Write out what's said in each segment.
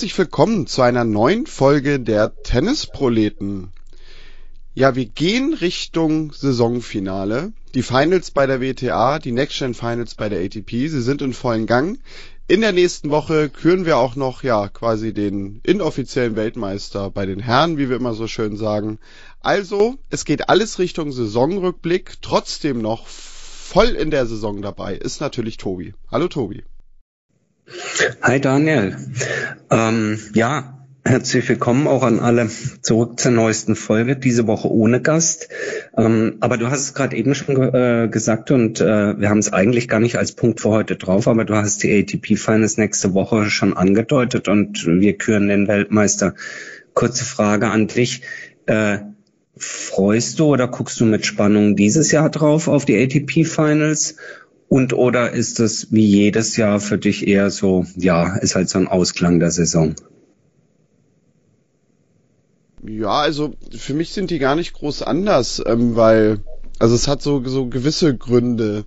Herzlich willkommen zu einer neuen Folge der Tennisproleten. Ja, wir gehen Richtung Saisonfinale. Die Finals bei der WTA, die Next Gen Finals bei der ATP, sie sind in vollen Gang. In der nächsten Woche küren wir auch noch, ja, quasi den inoffiziellen Weltmeister bei den Herren, wie wir immer so schön sagen. Also, es geht alles Richtung Saisonrückblick, trotzdem noch voll in der Saison dabei ist natürlich Tobi. Hallo Tobi. Hi Daniel. Ähm, ja, herzlich willkommen auch an alle zurück zur neuesten Folge, diese Woche ohne Gast. Ähm, aber du hast es gerade eben schon äh, gesagt und äh, wir haben es eigentlich gar nicht als Punkt für heute drauf, aber du hast die ATP Finals nächste Woche schon angedeutet und wir küren den Weltmeister. Kurze Frage an dich. Äh, freust du oder guckst du mit Spannung dieses Jahr drauf auf die ATP Finals? Und oder ist das wie jedes Jahr für dich eher so, ja, ist halt so ein Ausklang der Saison? Ja, also für mich sind die gar nicht groß anders, ähm, weil, also es hat so, so gewisse Gründe.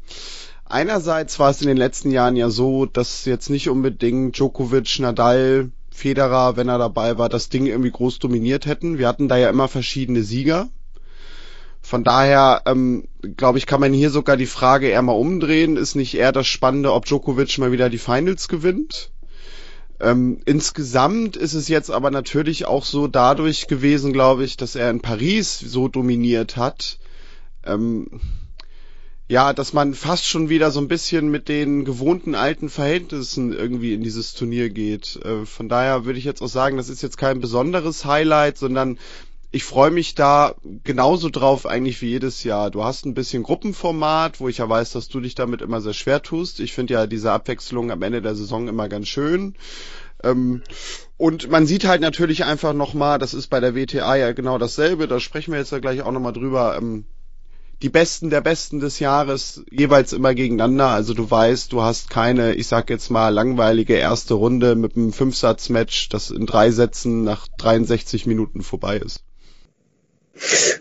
Einerseits war es in den letzten Jahren ja so, dass jetzt nicht unbedingt Djokovic, Nadal, Federer, wenn er dabei war, das Ding irgendwie groß dominiert hätten. Wir hatten da ja immer verschiedene Sieger. Von daher, ähm, glaube ich, kann man hier sogar die Frage eher mal umdrehen. Ist nicht eher das Spannende, ob Djokovic mal wieder die Finals gewinnt? Ähm, insgesamt ist es jetzt aber natürlich auch so dadurch gewesen, glaube ich, dass er in Paris so dominiert hat. Ähm, ja, dass man fast schon wieder so ein bisschen mit den gewohnten alten Verhältnissen irgendwie in dieses Turnier geht. Äh, von daher würde ich jetzt auch sagen, das ist jetzt kein besonderes Highlight, sondern ich freue mich da genauso drauf eigentlich wie jedes Jahr. Du hast ein bisschen Gruppenformat, wo ich ja weiß, dass du dich damit immer sehr schwer tust. Ich finde ja diese Abwechslung am Ende der Saison immer ganz schön. Ähm, und man sieht halt natürlich einfach nochmal, das ist bei der WTA ja genau dasselbe, da sprechen wir jetzt ja gleich auch nochmal drüber, ähm, die Besten der Besten des Jahres jeweils immer gegeneinander. Also du weißt, du hast keine, ich sag jetzt mal, langweilige erste Runde mit einem Fünfsatz-Match, das in drei Sätzen nach 63 Minuten vorbei ist.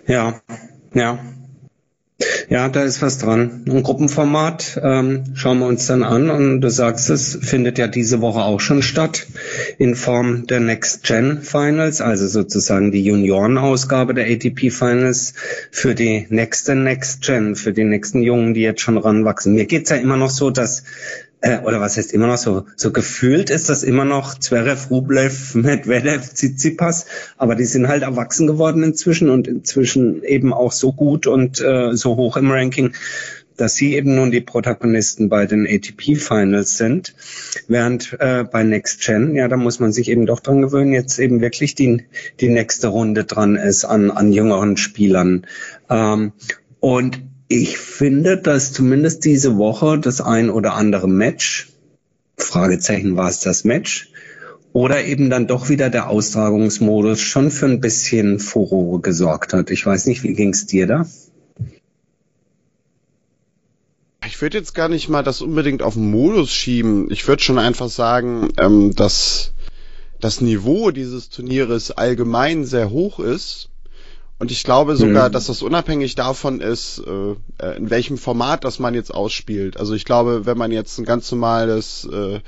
Ja, ja. Ja, da ist was dran. Ein Gruppenformat ähm, schauen wir uns dann an und du sagst es, findet ja diese Woche auch schon statt in Form der Next Gen Finals, also sozusagen die Juniorenausgabe der ATP Finals für die nächste Next Gen, für die nächsten Jungen, die jetzt schon ranwachsen. Mir geht's ja immer noch so, dass äh, oder was heißt immer noch so, so gefühlt ist das immer noch Zverev, Rublev, Medvedev, Tsitsipas, aber die sind halt erwachsen geworden inzwischen und inzwischen eben auch so gut und äh, so hoch im Ranking, dass sie eben nun die Protagonisten bei den ATP Finals sind, während äh, bei Next Gen, ja, da muss man sich eben doch dran gewöhnen, jetzt eben wirklich die, die nächste Runde dran ist an, an jüngeren Spielern. Ähm, und ich finde, dass zumindest diese Woche das ein oder andere Match, Fragezeichen war es das Match, oder eben dann doch wieder der Austragungsmodus schon für ein bisschen Furore gesorgt hat. Ich weiß nicht, wie ging's dir da? Ich würde jetzt gar nicht mal das unbedingt auf den Modus schieben. Ich würde schon einfach sagen, ähm, dass das Niveau dieses Turnieres allgemein sehr hoch ist und ich glaube sogar, mhm. dass das unabhängig davon ist, äh, äh, in welchem Format das man jetzt ausspielt. Also ich glaube, wenn man jetzt ein ganz normales äh,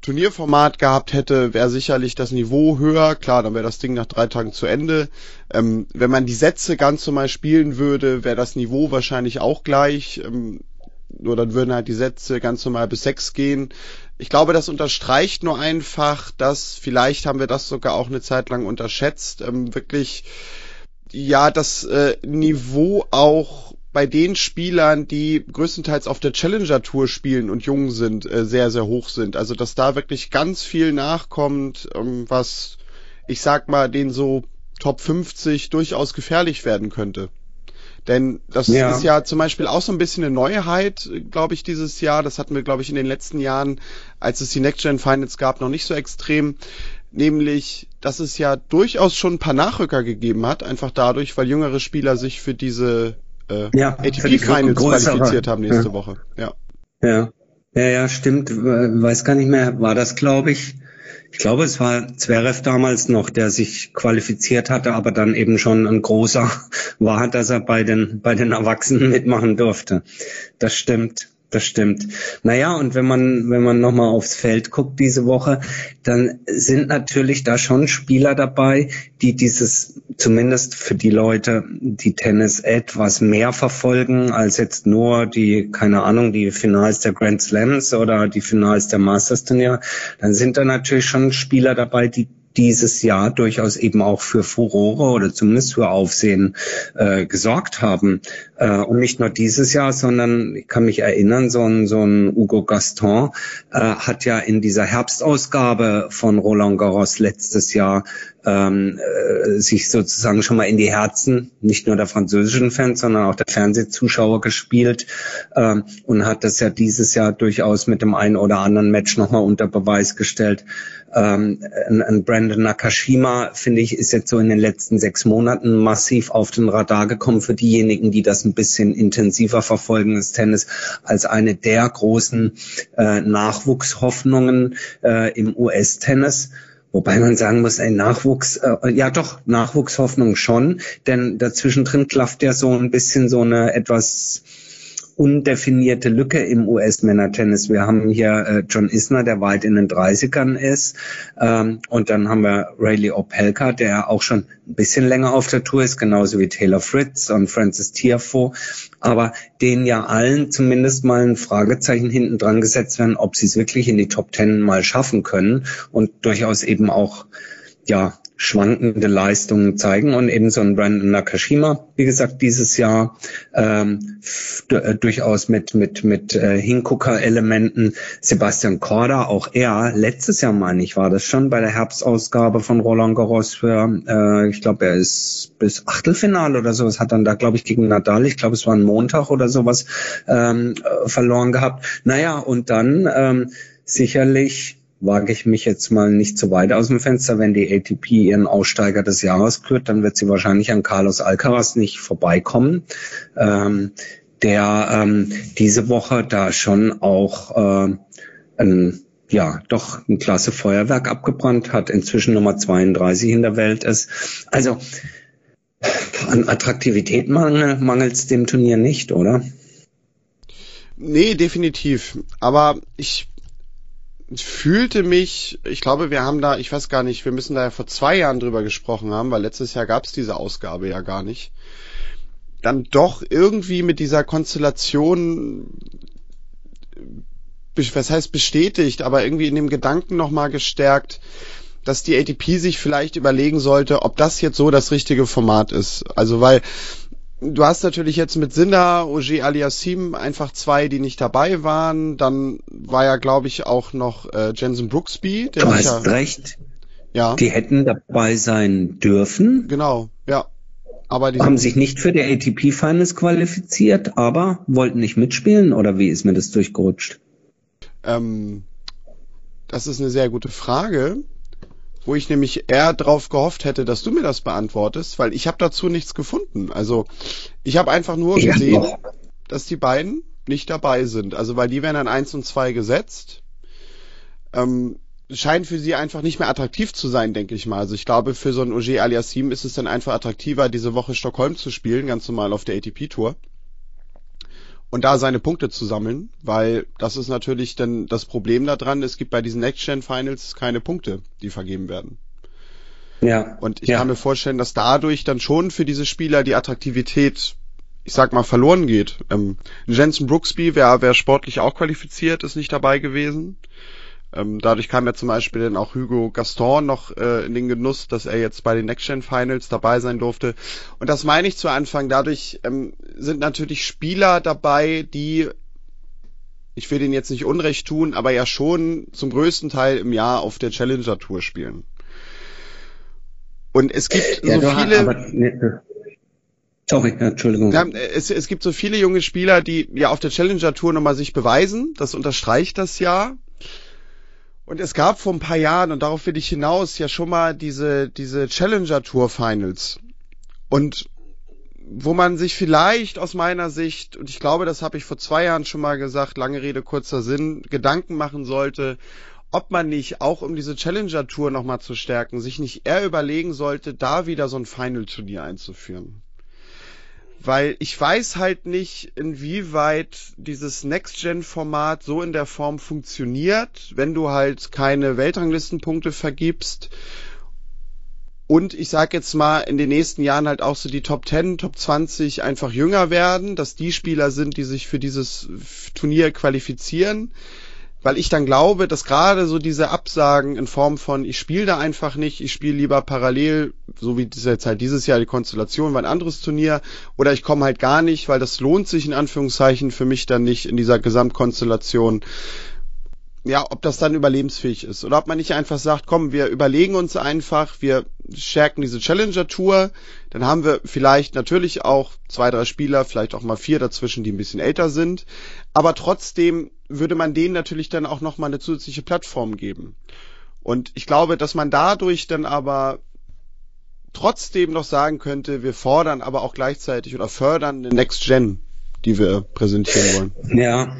Turnierformat gehabt hätte, wäre sicherlich das Niveau höher. Klar, dann wäre das Ding nach drei Tagen zu Ende. Ähm, wenn man die Sätze ganz normal spielen würde, wäre das Niveau wahrscheinlich auch gleich. Ähm, nur dann würden halt die Sätze ganz normal bis sechs gehen. Ich glaube, das unterstreicht nur einfach, dass vielleicht haben wir das sogar auch eine Zeit lang unterschätzt, ähm, wirklich ja das äh, Niveau auch bei den Spielern, die größtenteils auf der Challenger Tour spielen und jung sind, äh, sehr, sehr hoch sind. Also dass da wirklich ganz viel nachkommt, ähm, was ich sag mal, den so Top 50 durchaus gefährlich werden könnte. Denn das ja. ist ja zum Beispiel auch so ein bisschen eine Neuheit, glaube ich, dieses Jahr. Das hatten wir, glaube ich, in den letzten Jahren, als es die Next Gen Finals gab, noch nicht so extrem nämlich, dass es ja durchaus schon ein paar Nachrücker gegeben hat, einfach dadurch, weil jüngere Spieler sich für diese äh, ja, ATP Finals qualifiziert haben nächste ja. Woche. Ja. ja. Ja, ja, stimmt. Weiß gar nicht mehr, war das, glaube ich. Ich glaube, es war Zverev damals noch, der sich qualifiziert hatte, aber dann eben schon ein großer war, dass er bei den, bei den Erwachsenen mitmachen durfte. Das stimmt. Das stimmt. Naja, und wenn man, wenn man nochmal aufs Feld guckt diese Woche, dann sind natürlich da schon Spieler dabei, die dieses, zumindest für die Leute, die Tennis etwas mehr verfolgen, als jetzt nur die, keine Ahnung, die Finals der Grand Slams oder die Finals der Masters Turnier, dann sind da natürlich schon Spieler dabei, die dieses Jahr durchaus eben auch für Furore oder zumindest für Aufsehen äh, gesorgt haben. Äh, und nicht nur dieses Jahr, sondern ich kann mich erinnern, so ein, so ein Hugo Gaston äh, hat ja in dieser Herbstausgabe von Roland Garros letztes Jahr ähm, äh, sich sozusagen schon mal in die Herzen nicht nur der französischen Fans, sondern auch der Fernsehzuschauer gespielt ähm, und hat das ja dieses Jahr durchaus mit dem einen oder anderen Match nochmal unter Beweis gestellt. Ähm, ein, Brandon Nakashima, finde ich, ist jetzt so in den letzten sechs Monaten massiv auf den Radar gekommen für diejenigen, die das ein bisschen intensiver verfolgen, das Tennis, als eine der großen äh, Nachwuchshoffnungen äh, im US-Tennis. Wobei man sagen muss, ein Nachwuchs, äh, ja doch, Nachwuchshoffnung schon, denn dazwischen drin klafft ja so ein bisschen so eine etwas undefinierte Lücke im US-Männertennis. Wir haben hier äh, John Isner, der weit in den 30ern ist. Ähm, und dann haben wir Rayleigh Opelka, der auch schon ein bisschen länger auf der Tour ist, genauso wie Taylor Fritz und Francis Tiafoe. Aber denen ja allen zumindest mal ein Fragezeichen hinten dran gesetzt werden, ob sie es wirklich in die Top Ten mal schaffen können und durchaus eben auch ja, schwankende Leistungen zeigen und eben so ein Brandon Nakashima, wie gesagt, dieses Jahr ähm, äh, durchaus mit mit mit äh, Hingucker-Elementen. Sebastian Korda, auch er, letztes Jahr meine ich, war das schon bei der Herbstausgabe von Roland Garros für, äh, ich glaube, er ist bis Achtelfinale oder sowas, hat dann da, glaube ich, gegen Nadal, ich glaube, es war ein Montag oder sowas, ähm, äh, verloren gehabt. Naja, und dann ähm, sicherlich wage ich mich jetzt mal nicht zu weit aus dem Fenster. Wenn die ATP ihren Aussteiger des Jahres kürt, dann wird sie wahrscheinlich an Carlos Alcaraz nicht vorbeikommen. Ähm, der ähm, diese Woche da schon auch äh, ein ja, doch ein klasse Feuerwerk abgebrannt hat, inzwischen Nummer 32 in der Welt ist. Also an Attraktivität mangelt es dem Turnier nicht, oder? Nee, definitiv. Aber ich fühlte mich, ich glaube, wir haben da, ich weiß gar nicht, wir müssen da ja vor zwei Jahren drüber gesprochen haben, weil letztes Jahr gab es diese Ausgabe ja gar nicht. Dann doch irgendwie mit dieser Konstellation, was heißt bestätigt, aber irgendwie in dem Gedanken nochmal gestärkt, dass die ATP sich vielleicht überlegen sollte, ob das jetzt so das richtige Format ist. Also weil du hast natürlich jetzt mit Sinda, Ogier Aliassim einfach zwei, die nicht dabei waren. Dann war ja, glaube ich, auch noch äh, Jensen Brooksby. Der du hast ja, recht. Ja. Die hätten dabei sein dürfen. Genau, ja. Aber die haben sich nicht für die ATP Finals qualifiziert, aber wollten nicht mitspielen oder wie ist mir das durchgerutscht? Ähm, das ist eine sehr gute Frage wo ich nämlich eher drauf gehofft hätte, dass du mir das beantwortest, weil ich habe dazu nichts gefunden. Also ich habe einfach nur ja, gesehen, dass die beiden nicht dabei sind. Also weil die werden an eins und zwei gesetzt. Ähm, scheint für sie einfach nicht mehr attraktiv zu sein, denke ich mal. Also ich glaube, für so ein Ogier Aliassim ist es dann einfach attraktiver, diese Woche Stockholm zu spielen, ganz normal auf der ATP-Tour und da seine Punkte zu sammeln, weil das ist natürlich dann das Problem daran, es gibt bei diesen Next-Gen-Finals keine Punkte, die vergeben werden. Ja. Und ich ja. kann mir vorstellen, dass dadurch dann schon für diese Spieler die Attraktivität, ich sag mal, verloren geht. Ähm, Jensen Brooksby wäre wär sportlich auch qualifiziert, ist nicht dabei gewesen. Ähm, dadurch kam ja zum Beispiel dann auch Hugo Gaston noch äh, in den Genuss, dass er jetzt bei den Next Gen Finals dabei sein durfte. Und das meine ich zu Anfang. Dadurch ähm, sind natürlich Spieler dabei, die ich will denen jetzt nicht Unrecht tun, aber ja schon zum größten Teil im Jahr auf der Challenger Tour spielen. Und es gibt ja, so viele. Aber, ne, sorry, Entschuldigung. Ja, es, es gibt so viele junge Spieler, die ja auf der Challenger Tour nochmal sich beweisen. Das unterstreicht das ja. Und es gab vor ein paar Jahren, und darauf will ich hinaus, ja schon mal diese, diese Challenger Tour Finals. Und wo man sich vielleicht aus meiner Sicht, und ich glaube, das habe ich vor zwei Jahren schon mal gesagt, lange Rede, kurzer Sinn, Gedanken machen sollte, ob man nicht auch um diese Challenger Tour nochmal zu stärken, sich nicht eher überlegen sollte, da wieder so ein Final Turnier einzuführen. Weil ich weiß halt nicht, inwieweit dieses Next-Gen-Format so in der Form funktioniert, wenn du halt keine Weltranglistenpunkte vergibst. Und ich sag jetzt mal, in den nächsten Jahren halt auch so die Top 10, Top 20 einfach jünger werden, dass die Spieler sind, die sich für dieses Turnier qualifizieren weil ich dann glaube, dass gerade so diese Absagen in Form von ich spiele da einfach nicht, ich spiele lieber parallel, so wie das jetzt halt dieses Jahr die Konstellation war ein anderes Turnier, oder ich komme halt gar nicht, weil das lohnt sich in Anführungszeichen für mich dann nicht in dieser Gesamtkonstellation. Ja, ob das dann überlebensfähig ist oder ob man nicht einfach sagt, komm, wir überlegen uns einfach, wir stärken diese Challenger Tour, dann haben wir vielleicht natürlich auch zwei, drei Spieler, vielleicht auch mal vier dazwischen, die ein bisschen älter sind, aber trotzdem würde man denen natürlich dann auch nochmal eine zusätzliche Plattform geben. Und ich glaube, dass man dadurch dann aber trotzdem noch sagen könnte, wir fordern aber auch gleichzeitig oder fördern eine Next Gen, die wir präsentieren wollen. Ja,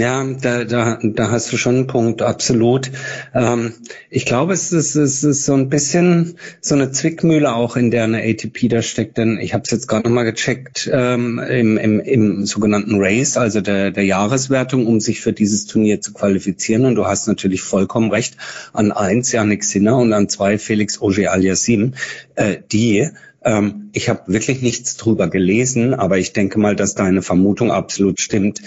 ja, da, da, da hast du schon einen Punkt, absolut. Ähm, ich glaube, es ist, es ist so ein bisschen so eine Zwickmühle auch, in der eine ATP da steckt. Denn ich habe es jetzt gerade nochmal gecheckt ähm, im, im, im sogenannten Race, also der, der Jahreswertung, um sich für dieses Turnier zu qualifizieren. Und du hast natürlich vollkommen recht. An eins Janik Sinner und an zwei Felix Auger-Aliassime, äh, die ähm, ich habe wirklich nichts drüber gelesen, aber ich denke mal, dass deine Vermutung absolut stimmt.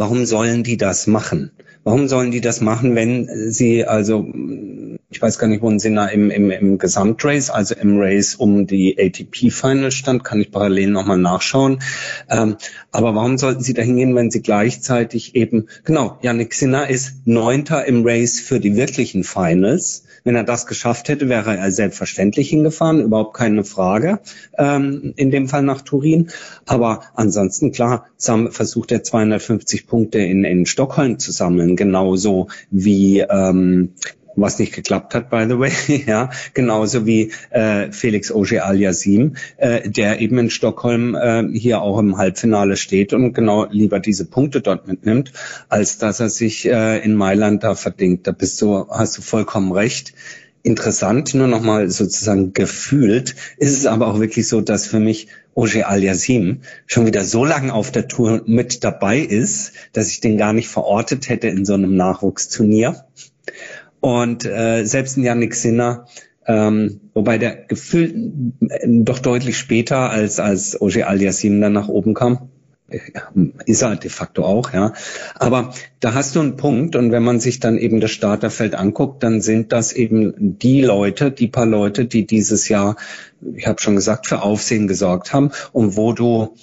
Warum sollen die das machen? Warum sollen die das machen, wenn sie also, ich weiß gar nicht, wo sind da im, im, im Gesamtrace, also im Race um die ATP Final stand, kann ich parallel nochmal nachschauen. Ähm, aber warum sollten sie da hingehen, wenn sie gleichzeitig eben, genau, Yannick Sinner ist Neunter im Race für die wirklichen Finals. Wenn er das geschafft hätte, wäre er selbstverständlich hingefahren, überhaupt keine Frage, ähm, in dem Fall nach Turin. Aber ansonsten, klar, versucht er 250 Punkte in, in Stockholm zu sammeln, genauso wie ähm, was nicht geklappt hat, by the way, ja, genauso wie äh, Felix Auger Aliasim, äh, der eben in Stockholm äh, hier auch im Halbfinale steht und genau lieber diese Punkte dort mitnimmt, als dass er sich äh, in Mailand da verdingt. Da bist du, hast du vollkommen recht. Interessant, nur nochmal sozusagen gefühlt, ist es aber auch wirklich so, dass für mich Auger Aliasim schon wieder so lange auf der Tour mit dabei ist, dass ich den gar nicht verortet hätte in so einem Nachwuchsturnier. Und äh, selbst ein Yannick Sinner, ähm, wobei der gefühlt äh, doch deutlich später als als Oje Aliassim dann nach oben kam. Ist er de facto auch, ja. Aber da hast du einen Punkt und wenn man sich dann eben das Starterfeld anguckt, dann sind das eben die Leute, die paar Leute, die dieses Jahr, ich habe schon gesagt, für Aufsehen gesorgt haben und wo du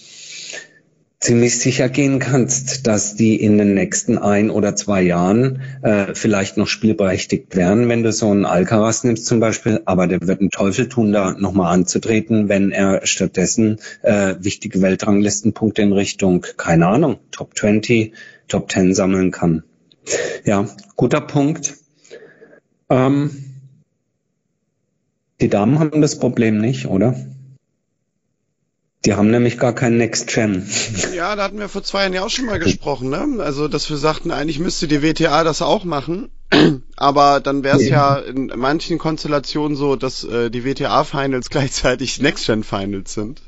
ziemlich sicher gehen kannst, dass die in den nächsten ein oder zwei Jahren äh, vielleicht noch spielberechtigt werden, wenn du so einen Alcaraz nimmst zum Beispiel, aber der wird einen Teufel tun, da nochmal anzutreten, wenn er stattdessen äh, wichtige Weltranglistenpunkte in Richtung, keine Ahnung, Top 20, Top 10 sammeln kann. Ja, guter Punkt. Ähm, die Damen haben das Problem nicht, oder? Die haben nämlich gar keinen Next Gen. Ja, da hatten wir vor zwei Jahren ja auch schon mal gesprochen, ne? Also, dass wir sagten, eigentlich müsste die WTA das auch machen. Aber dann wäre es ja. ja. in manchen Konstellationen so, dass äh, die WTA Finals gleichzeitig Next Gen Finals sind.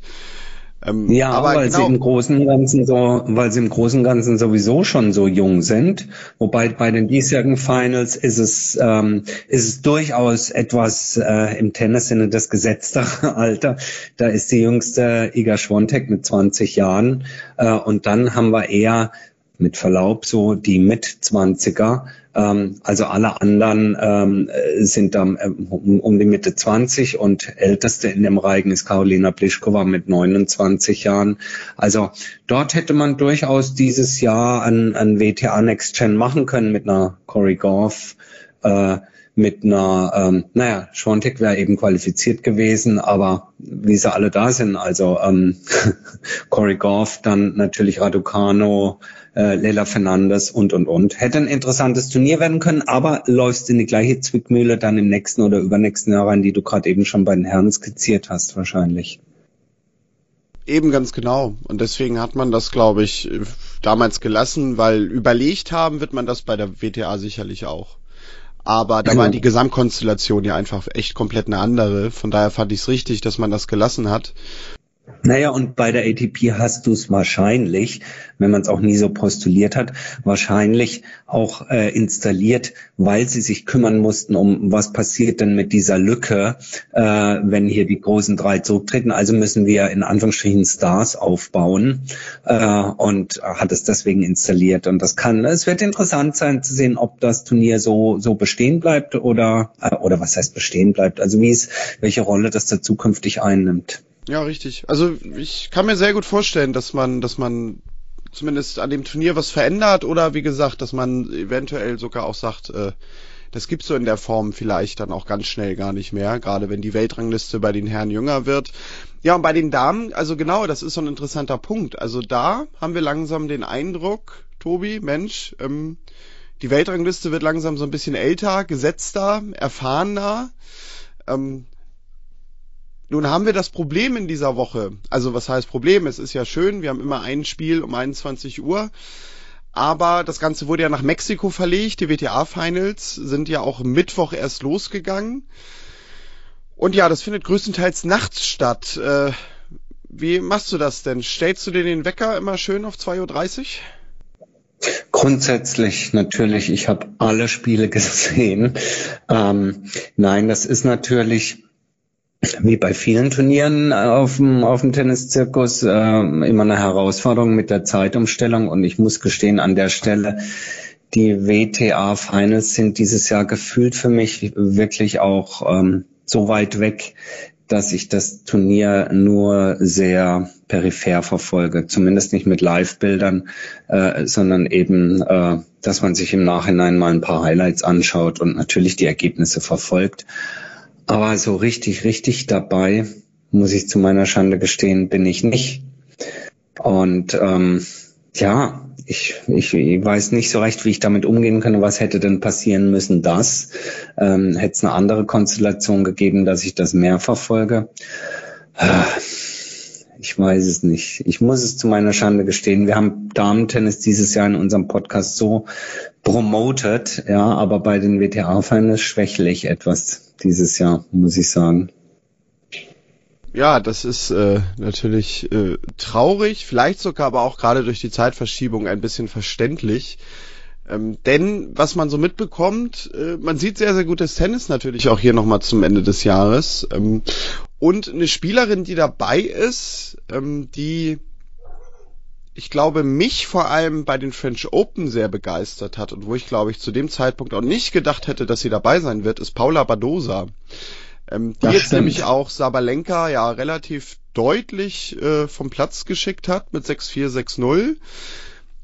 Ähm, ja, aber weil genau. sie im Großen und Ganzen so, weil sie im Großen Ganzen sowieso schon so jung sind. Wobei bei den diesjährigen Finals ist es, ähm, ist es durchaus etwas äh, im Tennissinne das gesetztere Alter. Da ist die jüngste Iga Schwontek mit 20 Jahren. Äh, und dann haben wir eher mit Verlaub so die Mit-20er. Ähm, also alle anderen ähm, sind dann ähm, um, um, die Mitte 20 und älteste in dem Reigen ist Karolina Pliskova mit 29 Jahren. Also dort hätte man durchaus dieses Jahr ein, ein WTA Next Gen machen können mit einer Corey Goff, äh, mit einer, ähm, naja, Schwantek wäre eben qualifiziert gewesen, aber wie sie alle da sind, also ähm, Corey Goff, dann natürlich Raducano, äh, Leila Fernandes und, und, und. Hätte ein interessantes Turnier werden können, aber läufst in die gleiche Zwickmühle dann im nächsten oder übernächsten Jahr rein, die du gerade eben schon bei den Herren skizziert hast, wahrscheinlich. Eben ganz genau. Und deswegen hat man das, glaube ich, damals gelassen, weil überlegt haben wird man das bei der WTA sicherlich auch. Aber da genau. war die Gesamtkonstellation ja einfach echt komplett eine andere. Von daher fand ich es richtig, dass man das gelassen hat. Naja, und bei der ATP hast du es wahrscheinlich, wenn man es auch nie so postuliert hat, wahrscheinlich auch äh, installiert, weil sie sich kümmern mussten, um was passiert denn mit dieser Lücke, äh, wenn hier die großen drei zurücktreten. Also müssen wir in Anführungsstrichen Stars aufbauen äh, und hat es deswegen installiert. Und das kann, es wird interessant sein zu sehen, ob das Turnier so so bestehen bleibt oder äh, oder was heißt bestehen bleibt. Also wie es, welche Rolle das da zukünftig einnimmt. Ja, richtig. Also ich kann mir sehr gut vorstellen, dass man, dass man zumindest an dem Turnier was verändert oder wie gesagt, dass man eventuell sogar auch sagt, äh, das gibt's so in der Form vielleicht dann auch ganz schnell gar nicht mehr, gerade wenn die Weltrangliste bei den Herren jünger wird. Ja, und bei den Damen, also genau, das ist so ein interessanter Punkt. Also da haben wir langsam den Eindruck, Tobi, Mensch, ähm, die Weltrangliste wird langsam so ein bisschen älter, gesetzter, erfahrener. Ähm, nun haben wir das Problem in dieser Woche. Also was heißt Problem? Es ist ja schön, wir haben immer ein Spiel um 21 Uhr. Aber das Ganze wurde ja nach Mexiko verlegt. Die WTA-Finals sind ja auch Mittwoch erst losgegangen. Und ja, das findet größtenteils nachts statt. Äh, wie machst du das denn? Stellst du dir den Wecker immer schön auf 2.30 Uhr? Grundsätzlich natürlich. Ich habe alle Spiele gesehen. Ähm, nein, das ist natürlich wie bei vielen Turnieren auf dem, auf dem Tenniszirkus äh, immer eine Herausforderung mit der Zeitumstellung und ich muss gestehen, an der Stelle, die WTA Finals sind dieses Jahr gefühlt für mich wirklich auch ähm, so weit weg, dass ich das Turnier nur sehr peripher verfolge, zumindest nicht mit Live-Bildern, äh, sondern eben, äh, dass man sich im Nachhinein mal ein paar Highlights anschaut und natürlich die Ergebnisse verfolgt. Aber so richtig, richtig dabei, muss ich zu meiner Schande gestehen, bin ich nicht. Und ähm, ja, ich, ich, ich weiß nicht so recht, wie ich damit umgehen kann. Was hätte denn passieren müssen, das? Ähm, hätte es eine andere Konstellation gegeben, dass ich das mehr verfolge? Ich weiß es nicht. Ich muss es zu meiner Schande gestehen. Wir haben Damen-Tennis dieses Jahr in unserem Podcast so promoted, ja, aber bei den WTA-Finals schwächle ich etwas dieses Jahr, muss ich sagen. Ja, das ist äh, natürlich äh, traurig, vielleicht sogar aber auch gerade durch die Zeitverschiebung ein bisschen verständlich. Ähm, denn was man so mitbekommt, äh, man sieht sehr, sehr gutes Tennis natürlich auch hier nochmal zum Ende des Jahres. Ähm, und eine Spielerin, die dabei ist, ähm, die ich glaube, mich vor allem bei den French Open sehr begeistert hat und wo ich, glaube ich, zu dem Zeitpunkt auch nicht gedacht hätte, dass sie dabei sein wird, ist Paula Badosa. Ähm, die das jetzt stimmt. nämlich auch Sabalenka ja relativ deutlich äh, vom Platz geschickt hat mit 6-4, 6-0.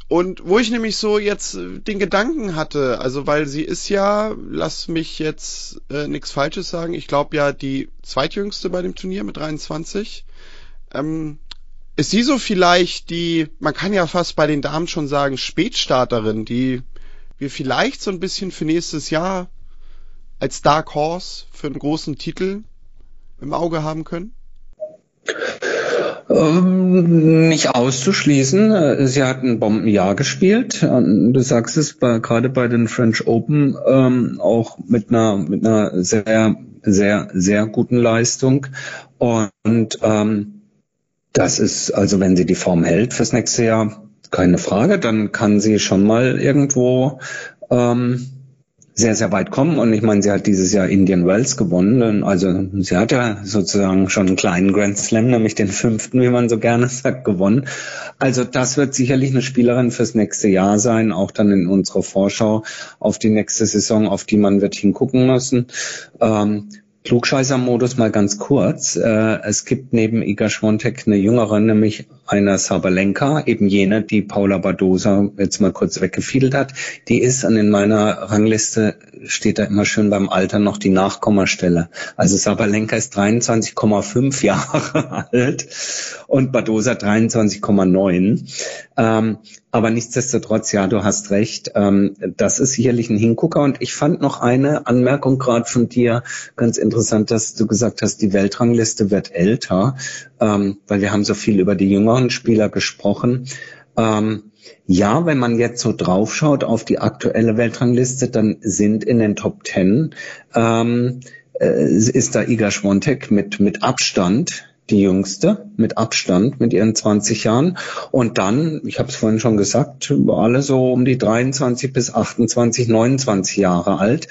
Und wo ich nämlich so jetzt äh, den Gedanken hatte, also weil sie ist ja, lass mich jetzt äh, nichts Falsches sagen, ich glaube ja die zweitjüngste bei dem Turnier mit 23. Ähm, ist sie so vielleicht die, man kann ja fast bei den Damen schon sagen, Spätstarterin, die wir vielleicht so ein bisschen für nächstes Jahr als Dark Horse für einen großen Titel im Auge haben können? Ähm, nicht auszuschließen. Sie hat ein Bombenjahr gespielt. Du sagst es bei, gerade bei den French Open ähm, auch mit einer mit einer sehr sehr sehr guten Leistung und ähm, das ist, also wenn sie die Form hält fürs nächste Jahr, keine Frage, dann kann sie schon mal irgendwo ähm, sehr, sehr weit kommen. Und ich meine, sie hat dieses Jahr Indian Wells gewonnen. Also sie hat ja sozusagen schon einen kleinen Grand Slam, nämlich den fünften, wie man so gerne sagt, gewonnen. Also das wird sicherlich eine Spielerin fürs nächste Jahr sein, auch dann in unserer Vorschau auf die nächste Saison, auf die man wird hingucken müssen. Ähm, Klugscheißer-Modus mal ganz kurz. Äh, es gibt neben Iga Schwontek eine jüngere, nämlich einer Sabalenka, eben jene, die Paula Badosa jetzt mal kurz weggefiedelt hat. Die ist an in meiner Rangliste, steht da immer schön beim Alter noch die Nachkommastelle. Also Sabalenka ist 23,5 Jahre alt und Badosa 23,9. Ähm, aber nichtsdestotrotz, ja, du hast recht. Ähm, das ist sicherlich ein Hingucker. Und ich fand noch eine Anmerkung gerade von dir ganz interessant, dass du gesagt hast, die Weltrangliste wird älter, ähm, weil wir haben so viel über die jüngeren Spieler gesprochen. Ähm, ja, wenn man jetzt so draufschaut auf die aktuelle Weltrangliste, dann sind in den Top Ten ähm, äh, ist da Iga Schwontek mit mit Abstand die jüngste mit Abstand mit ihren 20 Jahren. Und dann, ich habe es vorhin schon gesagt, alle so um die 23 bis 28, 29 Jahre alt.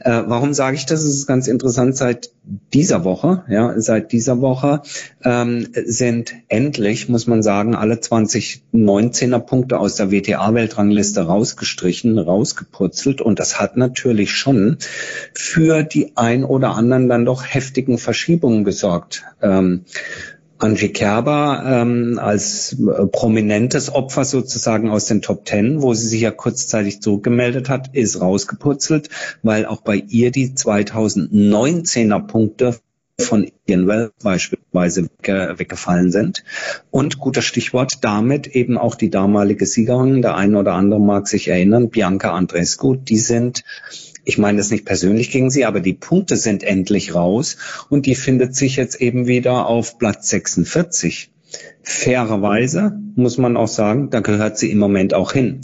Äh, warum sage ich das? Es ist ganz interessant. Seit dieser Woche, ja, seit dieser Woche ähm, sind endlich, muss man sagen, alle 20 19er Punkte aus der WTA-Weltrangliste rausgestrichen, rausgepurzelt. Und das hat natürlich schon für die ein oder anderen dann doch heftigen Verschiebungen gesorgt. Ähm, Angie Kerber ähm, als äh, prominentes Opfer sozusagen aus den Top Ten, wo sie sich ja kurzzeitig zurückgemeldet hat, ist rausgeputzelt, weil auch bei ihr die 2019er Punkte von Ian Well beispielsweise weggefallen sind. Und guter Stichwort, damit eben auch die damalige Siegerin, der eine oder andere mag sich erinnern, Bianca Andrescu, die sind ich meine das nicht persönlich gegen sie, aber die Punkte sind endlich raus und die findet sich jetzt eben wieder auf Platz 46. Fairerweise muss man auch sagen, da gehört sie im Moment auch hin.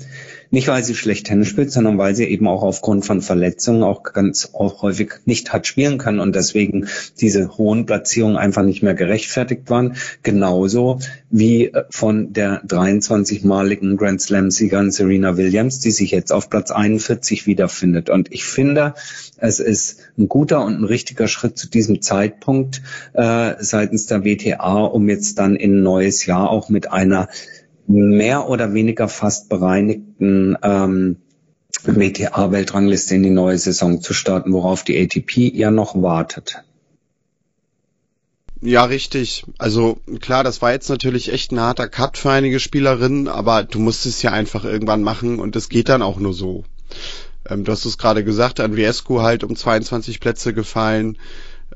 Nicht, weil sie schlecht Tennis spielt, sondern weil sie eben auch aufgrund von Verletzungen auch ganz auch häufig nicht hat spielen können und deswegen diese hohen Platzierungen einfach nicht mehr gerechtfertigt waren. Genauso wie äh, von der 23-maligen Grand Slam-Siegerin Serena Williams, die sich jetzt auf Platz 41 wiederfindet. Und ich finde, es ist ein guter und ein richtiger Schritt zu diesem Zeitpunkt äh, seitens der WTA, um jetzt dann in ein neues Jahr auch mit einer mehr oder weniger fast bereinigten ähm, WTA-Weltrangliste in die neue Saison zu starten, worauf die ATP ja noch wartet. Ja, richtig. Also klar, das war jetzt natürlich echt ein harter Cut für einige Spielerinnen, aber du musst es ja einfach irgendwann machen und es geht dann auch nur so. Ähm, du hast es gerade gesagt, Andriescu halt um 22 Plätze gefallen.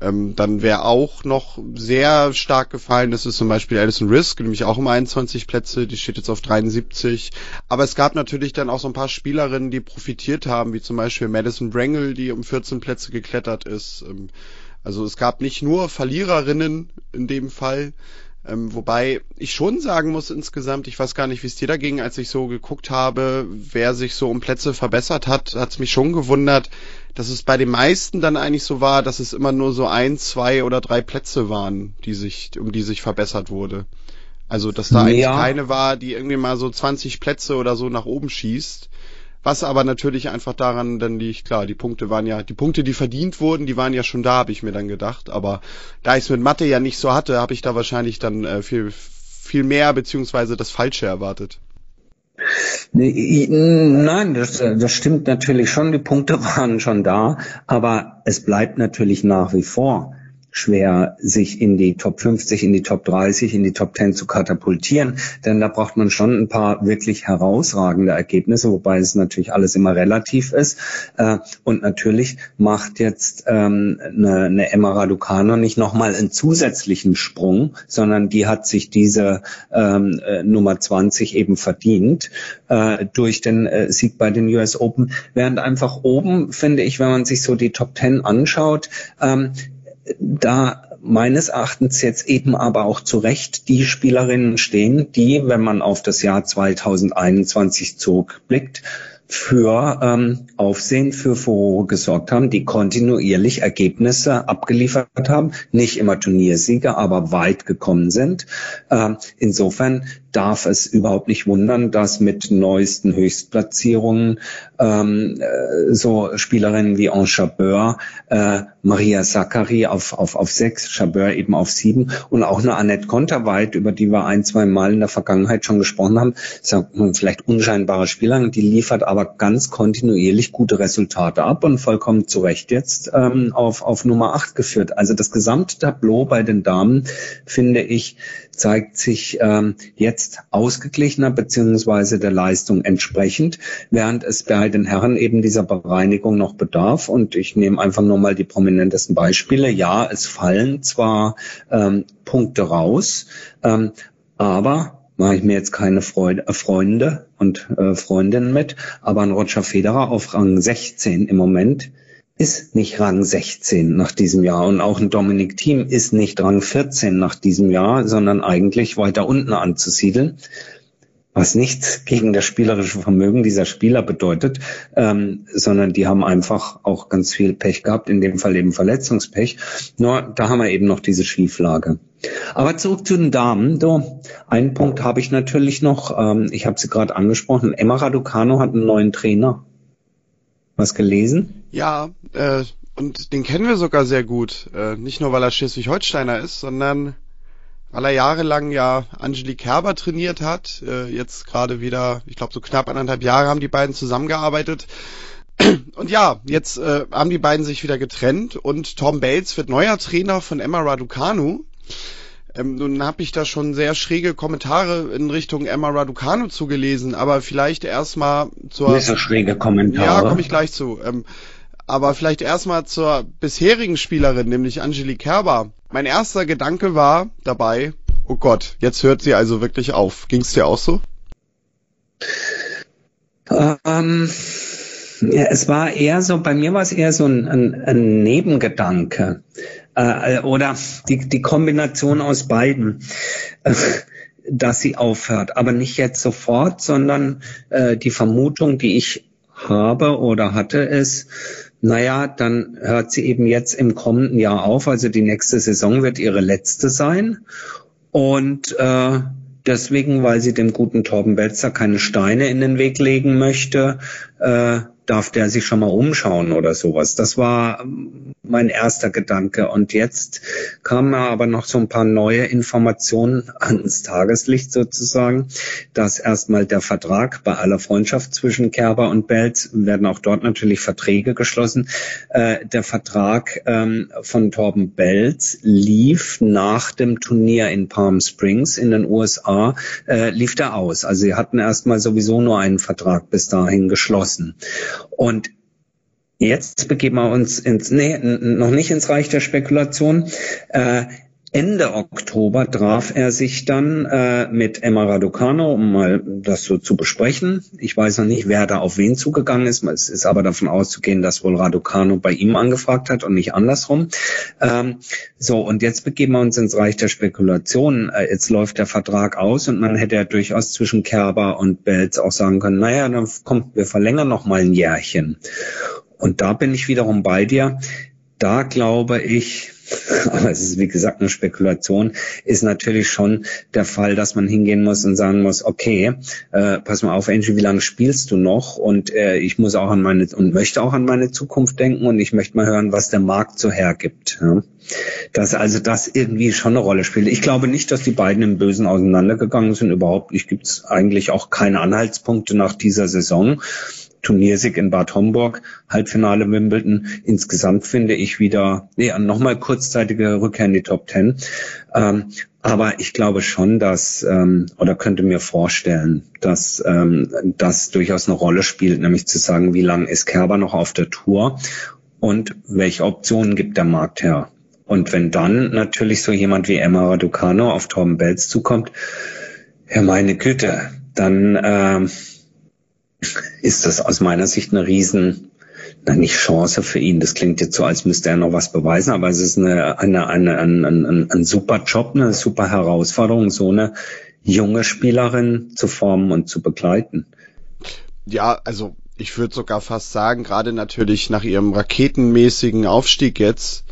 Ähm, dann wäre auch noch sehr stark gefallen, das ist zum Beispiel Alison Risk, nämlich auch um 21 Plätze, die steht jetzt auf 73. Aber es gab natürlich dann auch so ein paar Spielerinnen, die profitiert haben, wie zum Beispiel Madison Brangle, die um 14 Plätze geklettert ist. Ähm, also es gab nicht nur Verliererinnen in dem Fall, ähm, wobei ich schon sagen muss insgesamt, ich weiß gar nicht, wie es dir da ging, als ich so geguckt habe, wer sich so um Plätze verbessert hat, hat es mich schon gewundert, dass es bei den meisten dann eigentlich so war, dass es immer nur so ein, zwei oder drei Plätze waren, die sich, um die sich verbessert wurde. Also, dass da eigentlich keine war, die irgendwie mal so 20 Plätze oder so nach oben schießt. Was aber natürlich einfach daran dann liegt, klar, die Punkte waren ja, die Punkte, die verdient wurden, die waren ja schon da, habe ich mir dann gedacht. Aber da ich es mit Mathe ja nicht so hatte, habe ich da wahrscheinlich dann äh, viel, viel mehr beziehungsweise das Falsche erwartet. Nein, das, das stimmt natürlich schon. Die Punkte waren schon da, aber es bleibt natürlich nach wie vor schwer, sich in die Top 50, in die Top 30, in die Top 10 zu katapultieren. Denn da braucht man schon ein paar wirklich herausragende Ergebnisse, wobei es natürlich alles immer relativ ist. Äh, und natürlich macht jetzt ähm, eine, eine Emma Raducano nicht nochmal einen zusätzlichen Sprung, sondern die hat sich diese ähm, äh, Nummer 20 eben verdient äh, durch den Sieg bei den US Open. Während einfach oben, finde ich, wenn man sich so die Top 10 anschaut, ähm, da meines Erachtens jetzt eben aber auch zu Recht die Spielerinnen stehen, die, wenn man auf das Jahr 2021 zurückblickt, für ähm, Aufsehen, für Furore gesorgt haben, die kontinuierlich Ergebnisse abgeliefert haben, nicht immer Turniersieger, aber weit gekommen sind. Ähm, insofern darf es überhaupt nicht wundern, dass mit neuesten Höchstplatzierungen ähm, äh, so Spielerinnen wie Ange Chabeur, äh, Maria Sakkari auf, auf, auf sechs, Chabeur eben auf sieben und auch eine Annette Konterweit, über die wir ein, zwei Mal in der Vergangenheit schon gesprochen haben, ist ja vielleicht unscheinbare Spielerin, die liefert aber ganz kontinuierlich gute Resultate ab und vollkommen zu Recht jetzt ähm, auf, auf Nummer acht geführt. Also das gesamte Tableau bei den Damen, finde ich, zeigt sich ähm, jetzt ausgeglichener beziehungsweise der Leistung entsprechend, während es bei den Herren eben dieser Bereinigung noch bedarf. Und ich nehme einfach nur mal die prominentesten Beispiele. Ja, es fallen zwar ähm, Punkte raus, ähm, aber mache ich mir jetzt keine Freude, äh, Freunde und äh, Freundinnen mit, aber ein Roger Federer auf Rang 16 im Moment ist nicht Rang 16 nach diesem Jahr und auch ein Dominik Thiem ist nicht Rang 14 nach diesem Jahr, sondern eigentlich weiter unten anzusiedeln. was nichts gegen das spielerische Vermögen dieser Spieler bedeutet, ähm, sondern die haben einfach auch ganz viel Pech gehabt, in dem Fall eben Verletzungspech. Nur da haben wir eben noch diese Schieflage. Aber zurück zu den Damen. So, einen Punkt habe ich natürlich noch. Ähm, ich habe sie gerade angesprochen. Emma Raducano hat einen neuen Trainer. Was gelesen? Ja, äh, und den kennen wir sogar sehr gut. Äh, nicht nur, weil er Schleswig-Holsteiner ist, sondern weil er jahrelang ja Angelique Kerber trainiert hat. Äh, jetzt gerade wieder, ich glaube so knapp anderthalb Jahre haben die beiden zusammengearbeitet. Und ja, jetzt äh, haben die beiden sich wieder getrennt und Tom Bates wird neuer Trainer von Emma Raducanu. Ähm, nun habe ich da schon sehr schräge Kommentare in Richtung Emma Raducanu zugelesen, aber vielleicht erstmal zur... Nicht so schräge Kommentare. Ja, komme ich gleich zu. Ähm, aber vielleicht erstmal zur bisherigen Spielerin, nämlich Angelique Kerber. Mein erster Gedanke war dabei, oh Gott, jetzt hört sie also wirklich auf. Ging es dir auch so? Ähm, ja, es war eher so, bei mir war es eher so ein, ein, ein Nebengedanke äh, oder die, die Kombination aus beiden. Äh, dass sie aufhört, aber nicht jetzt sofort, sondern äh, die Vermutung, die ich habe oder hatte, ist, naja, dann hört sie eben jetzt im kommenden Jahr auf. Also die nächste Saison wird ihre letzte sein. Und äh, deswegen, weil sie dem guten Torben Belzer keine Steine in den Weg legen möchte, äh, darf der sich schon mal umschauen oder sowas. Das war mein erster Gedanke. Und jetzt kamen aber noch so ein paar neue Informationen ans Tageslicht sozusagen, dass erstmal der Vertrag bei aller Freundschaft zwischen Kerber und Belz werden auch dort natürlich Verträge geschlossen. Äh, der Vertrag ähm, von Torben Belz lief nach dem Turnier in Palm Springs in den USA, äh, lief der aus. Also sie hatten erstmal sowieso nur einen Vertrag bis dahin geschlossen. Und jetzt begeben wir uns ins, nee, noch nicht ins Reich der Spekulation. Äh, Ende Oktober traf er sich dann äh, mit Emma Raducano, um mal das so zu besprechen. Ich weiß noch nicht, wer da auf wen zugegangen ist. Es ist aber davon auszugehen, dass wohl Raducano bei ihm angefragt hat und nicht andersrum. Ähm, so, und jetzt begeben wir uns ins Reich der Spekulation. Äh, jetzt läuft der Vertrag aus und man hätte ja durchaus zwischen Kerber und Belz auch sagen können, naja, dann kommt, wir verlängern noch mal ein Jährchen. Und da bin ich wiederum bei dir. Da glaube ich, aber es ist wie gesagt eine Spekulation, ist natürlich schon der Fall, dass man hingehen muss und sagen muss, okay, äh, pass mal auf, Angie, wie lange spielst du noch? Und äh, ich muss auch an meine und möchte auch an meine Zukunft denken und ich möchte mal hören, was der Markt so hergibt. Ja? Dass also das irgendwie schon eine Rolle spielt. Ich glaube nicht, dass die beiden im Bösen auseinandergegangen sind. Überhaupt nicht. Gibt es eigentlich auch keine Anhaltspunkte nach dieser Saison. Turniersieg in Bad Homburg, Halbfinale Wimbledon. Insgesamt finde ich wieder, nee, nochmal kurzzeitige Rückkehr in die Top Ten. Ähm, aber ich glaube schon, dass, ähm, oder könnte mir vorstellen, dass ähm, das durchaus eine Rolle spielt, nämlich zu sagen, wie lange ist Kerber noch auf der Tour und welche Optionen gibt der Markt her. Und wenn dann natürlich so jemand wie Emma Raducano auf Torben Belz zukommt, ja meine Güte, dann äh, ist das aus meiner Sicht eine riesen, na nicht Chance für ihn. Das klingt jetzt so, als müsste er noch was beweisen, aber es ist eine, eine, eine, ein, ein, ein super Job, eine super Herausforderung, so eine junge Spielerin zu formen und zu begleiten. Ja, also ich würde sogar fast sagen, gerade natürlich nach ihrem raketenmäßigen Aufstieg jetzt,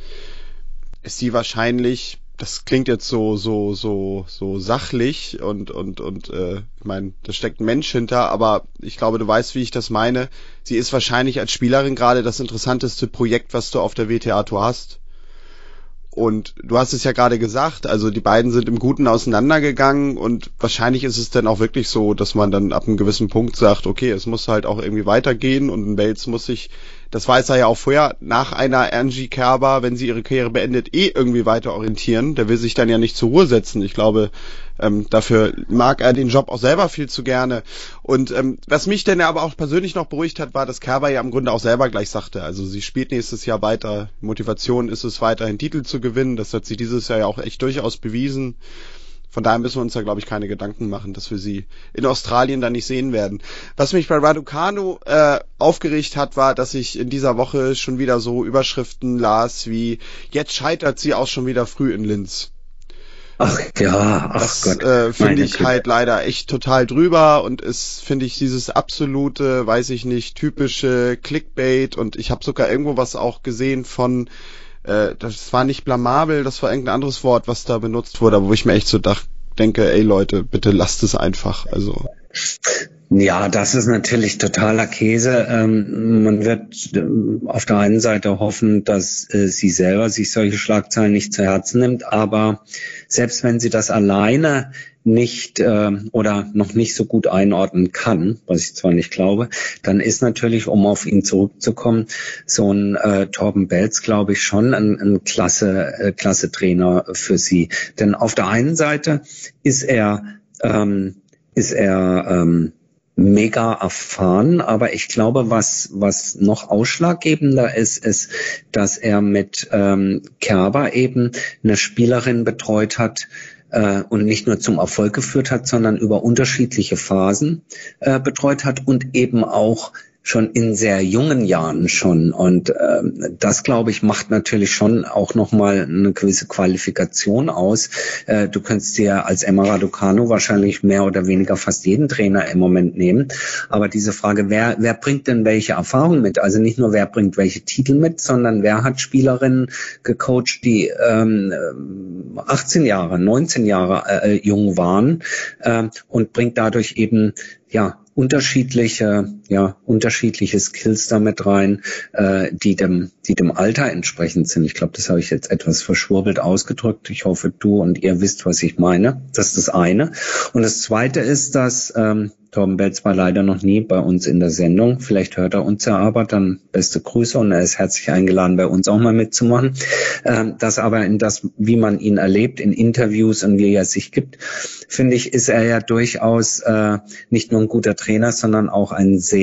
ist sie wahrscheinlich das klingt jetzt so so so so sachlich und und und äh, ich meine, da steckt ein Mensch hinter, aber ich glaube, du weißt, wie ich das meine. Sie ist wahrscheinlich als Spielerin gerade das interessanteste Projekt, was du auf der WTA Tour hast. Und du hast es ja gerade gesagt, also die beiden sind im Guten auseinandergegangen und wahrscheinlich ist es dann auch wirklich so, dass man dann ab einem gewissen Punkt sagt, okay, es muss halt auch irgendwie weitergehen und ein Bates muss sich das weiß er ja auch vorher, nach einer Angie Kerber, wenn sie ihre Karriere beendet, eh irgendwie weiter orientieren. Der will sich dann ja nicht zur Ruhe setzen. Ich glaube, ähm, dafür mag er den Job auch selber viel zu gerne. Und ähm, was mich denn aber auch persönlich noch beruhigt hat, war, dass Kerber ja im Grunde auch selber gleich sagte, also sie spielt nächstes Jahr weiter. Motivation ist es weiterhin Titel zu gewinnen. Das hat sie dieses Jahr ja auch echt durchaus bewiesen. Von daher müssen wir uns da, glaube ich, keine Gedanken machen, dass wir sie in Australien dann nicht sehen werden. Was mich bei Raducanu äh, aufgeregt hat, war, dass ich in dieser Woche schon wieder so Überschriften las wie jetzt scheitert sie auch schon wieder früh in Linz. Ach ja, ach das Gott. äh, finde ich Güte. halt leider echt total drüber und ist, finde ich, dieses absolute, weiß ich nicht, typische Clickbait und ich habe sogar irgendwo was auch gesehen von, äh, das war nicht blamabel, das war irgendein anderes Wort, was da benutzt wurde, wo ich mir echt so dach, denke, ey Leute, bitte lasst es einfach. Also Ja, das ist natürlich totaler Käse. Ähm, man wird ähm, auf der einen Seite hoffen, dass äh, sie selber sich solche Schlagzeilen nicht zu Herzen nimmt, aber selbst wenn sie das alleine nicht äh, oder noch nicht so gut einordnen kann, was ich zwar nicht glaube, dann ist natürlich, um auf ihn zurückzukommen, so ein äh, Torben Belz, glaube ich, schon ein, ein klasse, äh, klasse Trainer für sie. Denn auf der einen Seite ist er ähm, ist er ähm, mega erfahren, aber ich glaube, was was noch ausschlaggebender ist, ist, dass er mit ähm, Kerber eben eine Spielerin betreut hat äh, und nicht nur zum Erfolg geführt hat, sondern über unterschiedliche Phasen äh, betreut hat und eben auch schon in sehr jungen Jahren schon. Und ähm, das, glaube ich, macht natürlich schon auch nochmal eine gewisse Qualifikation aus. Äh, du könntest dir als Emma Raducanu wahrscheinlich mehr oder weniger fast jeden Trainer im Moment nehmen. Aber diese Frage, wer, wer bringt denn welche Erfahrung mit? Also nicht nur, wer bringt welche Titel mit, sondern wer hat Spielerinnen gecoacht, die ähm, 18 Jahre, 19 Jahre äh, jung waren äh, und bringt dadurch eben ja unterschiedliche, ja, unterschiedliche Skills damit rein, äh, die dem, die dem Alter entsprechend sind. Ich glaube, das habe ich jetzt etwas verschwurbelt ausgedrückt. Ich hoffe, du und ihr wisst, was ich meine. Das ist das eine. Und das zweite ist, dass ähm, Torben Betz war leider noch nie bei uns in der Sendung. Vielleicht hört er uns ja aber, dann beste Grüße und er ist herzlich eingeladen, bei uns auch mal mitzumachen. Ähm, das aber in das, wie man ihn erlebt, in Interviews und wie er sich gibt, finde ich, ist er ja durchaus äh, nicht nur ein guter Trainer, sondern auch ein sehr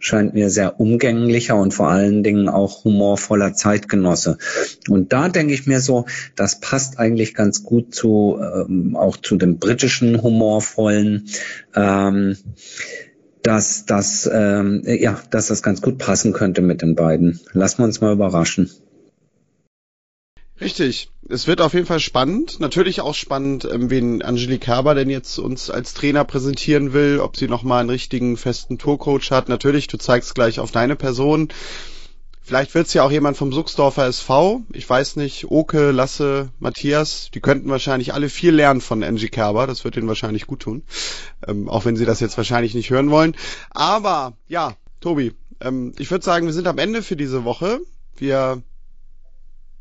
scheint mir sehr umgänglicher und vor allen Dingen auch humorvoller Zeitgenosse. Und da denke ich mir so, das passt eigentlich ganz gut zu ähm, auch zu dem britischen humorvollen. Ähm, dass das ähm, ja, dass das ganz gut passen könnte mit den beiden. Lassen wir uns mal überraschen. Richtig. Es wird auf jeden Fall spannend. Natürlich auch spannend, ähm, wen Angelique Kerber denn jetzt uns als Trainer präsentieren will, ob sie nochmal einen richtigen festen Tourcoach hat. Natürlich, du zeigst gleich auf deine Person. Vielleicht wird's ja auch jemand vom Suchsdorfer SV. Ich weiß nicht, Oke, Lasse, Matthias, die könnten wahrscheinlich alle viel lernen von Angie Kerber. Das wird ihnen wahrscheinlich gut tun. Ähm, auch wenn sie das jetzt wahrscheinlich nicht hören wollen. Aber ja, Tobi, ähm, ich würde sagen, wir sind am Ende für diese Woche. Wir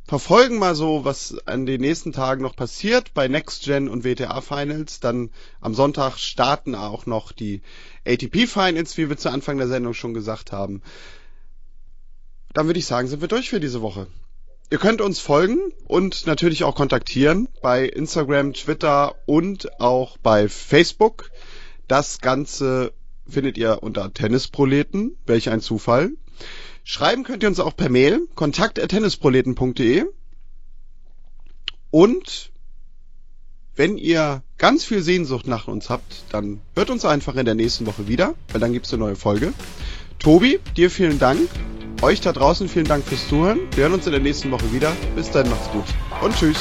verfolgen mal so, was an den nächsten Tagen noch passiert bei Next Gen und WTA Finals. Dann am Sonntag starten auch noch die ATP Finals, wie wir zu Anfang der Sendung schon gesagt haben. Dann würde ich sagen, sind wir durch für diese Woche. Ihr könnt uns folgen und natürlich auch kontaktieren bei Instagram, Twitter und auch bei Facebook. Das Ganze findet ihr unter Tennisproleten. Welch ein Zufall. Schreiben könnt ihr uns auch per Mail, kontakt.tennisproleten.de. Und wenn ihr ganz viel Sehnsucht nach uns habt, dann hört uns einfach in der nächsten Woche wieder, weil dann gibt's eine neue Folge. Tobi, dir vielen Dank. Euch da draußen vielen Dank fürs Zuhören. Wir hören uns in der nächsten Woche wieder. Bis dann, macht's gut und tschüss.